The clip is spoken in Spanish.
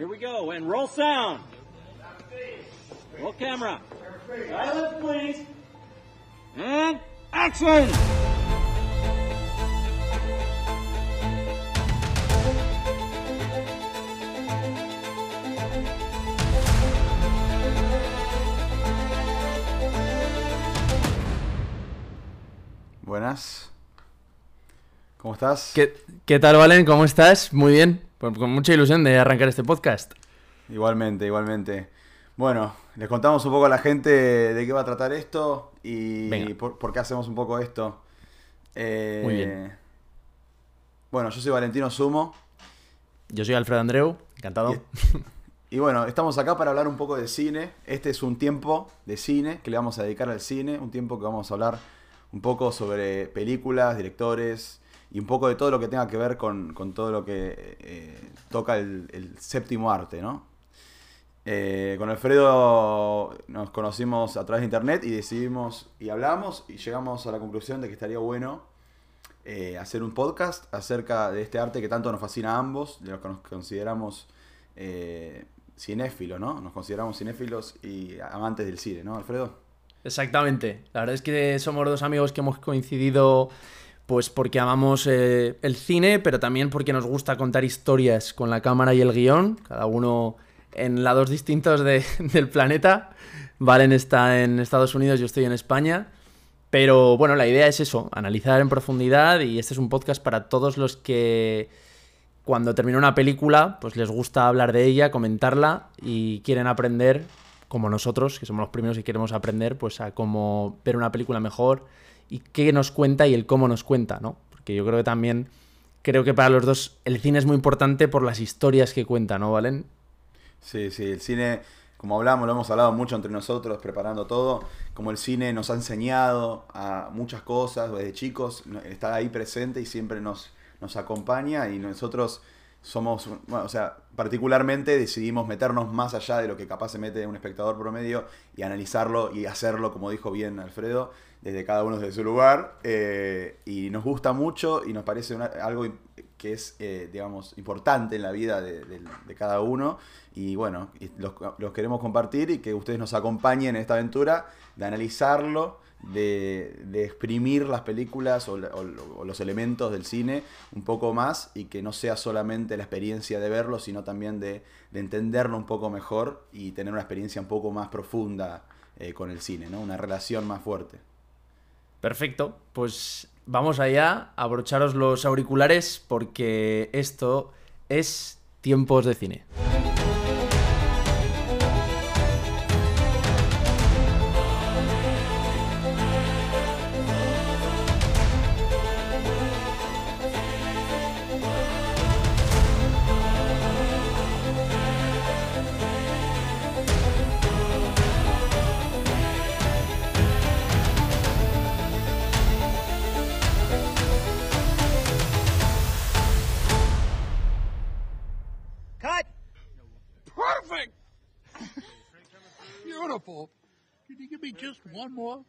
Here we go, and roll sound. Roll camera. Silence, please. And action! Buenas. ¿Cómo estás? ¿Qué, qué tal, Valen? ¿Cómo estás? Muy bien. Con mucha ilusión de arrancar este podcast. Igualmente, igualmente. Bueno, les contamos un poco a la gente de qué va a tratar esto y por qué hacemos un poco esto. Eh, Muy bien. Bueno, yo soy Valentino Sumo Yo soy Alfredo Andreu, encantado. y bueno, estamos acá para hablar un poco de cine. Este es un tiempo de cine que le vamos a dedicar al cine, un tiempo que vamos a hablar un poco sobre películas, directores y un poco de todo lo que tenga que ver con, con todo lo que eh, toca el, el séptimo arte, ¿no? Eh, con Alfredo nos conocimos a través de internet y decidimos y hablamos y llegamos a la conclusión de que estaría bueno eh, hacer un podcast acerca de este arte que tanto nos fascina a ambos, de lo que nos consideramos cinéfilos, ¿no? Nos consideramos cinéfilos y amantes del cine, ¿no, Alfredo? Exactamente. La verdad es que somos dos amigos que hemos coincidido pues porque amamos eh, el cine, pero también porque nos gusta contar historias con la cámara y el guion, cada uno en lados distintos de- del planeta. Valen está en Estados Unidos, yo estoy en España. Pero bueno, la idea es eso, analizar en profundidad y este es un podcast para todos los que cuando termina una película, pues les gusta hablar de ella, comentarla y quieren aprender, como nosotros, que somos los primeros que queremos aprender, pues a cómo ver una película mejor y qué nos cuenta y el cómo nos cuenta, ¿no? Porque yo creo que también, creo que para los dos el cine es muy importante por las historias que cuenta, ¿no, Valen? Sí, sí, el cine, como hablamos, lo hemos hablado mucho entre nosotros, preparando todo, como el cine nos ha enseñado a muchas cosas desde chicos, está ahí presente y siempre nos, nos acompaña y nosotros somos, bueno, o sea, particularmente decidimos meternos más allá de lo que capaz se mete un espectador promedio y analizarlo y hacerlo, como dijo bien Alfredo, desde cada uno desde su lugar. eh, y nos gusta mucho y nos parece una- algo que es, eh, digamos, importante en la vida de, cada uno. Y bueno, los, queremos compartir y que ustedes nos acompañen en esta aventura de analizarlo, de, de exprimir las películas o, los elementos del cine un poco más y que no sea solamente la experiencia de verlo, sino también de, de entenderlo un poco mejor y tener una experiencia un poco más profunda eh, con el cine, ¿no? Una relación más fuerte. Perfecto, pues vamos allá, abrocharos los auriculares porque esto es tiempos de cine. Beautiful. Can you give me just one more?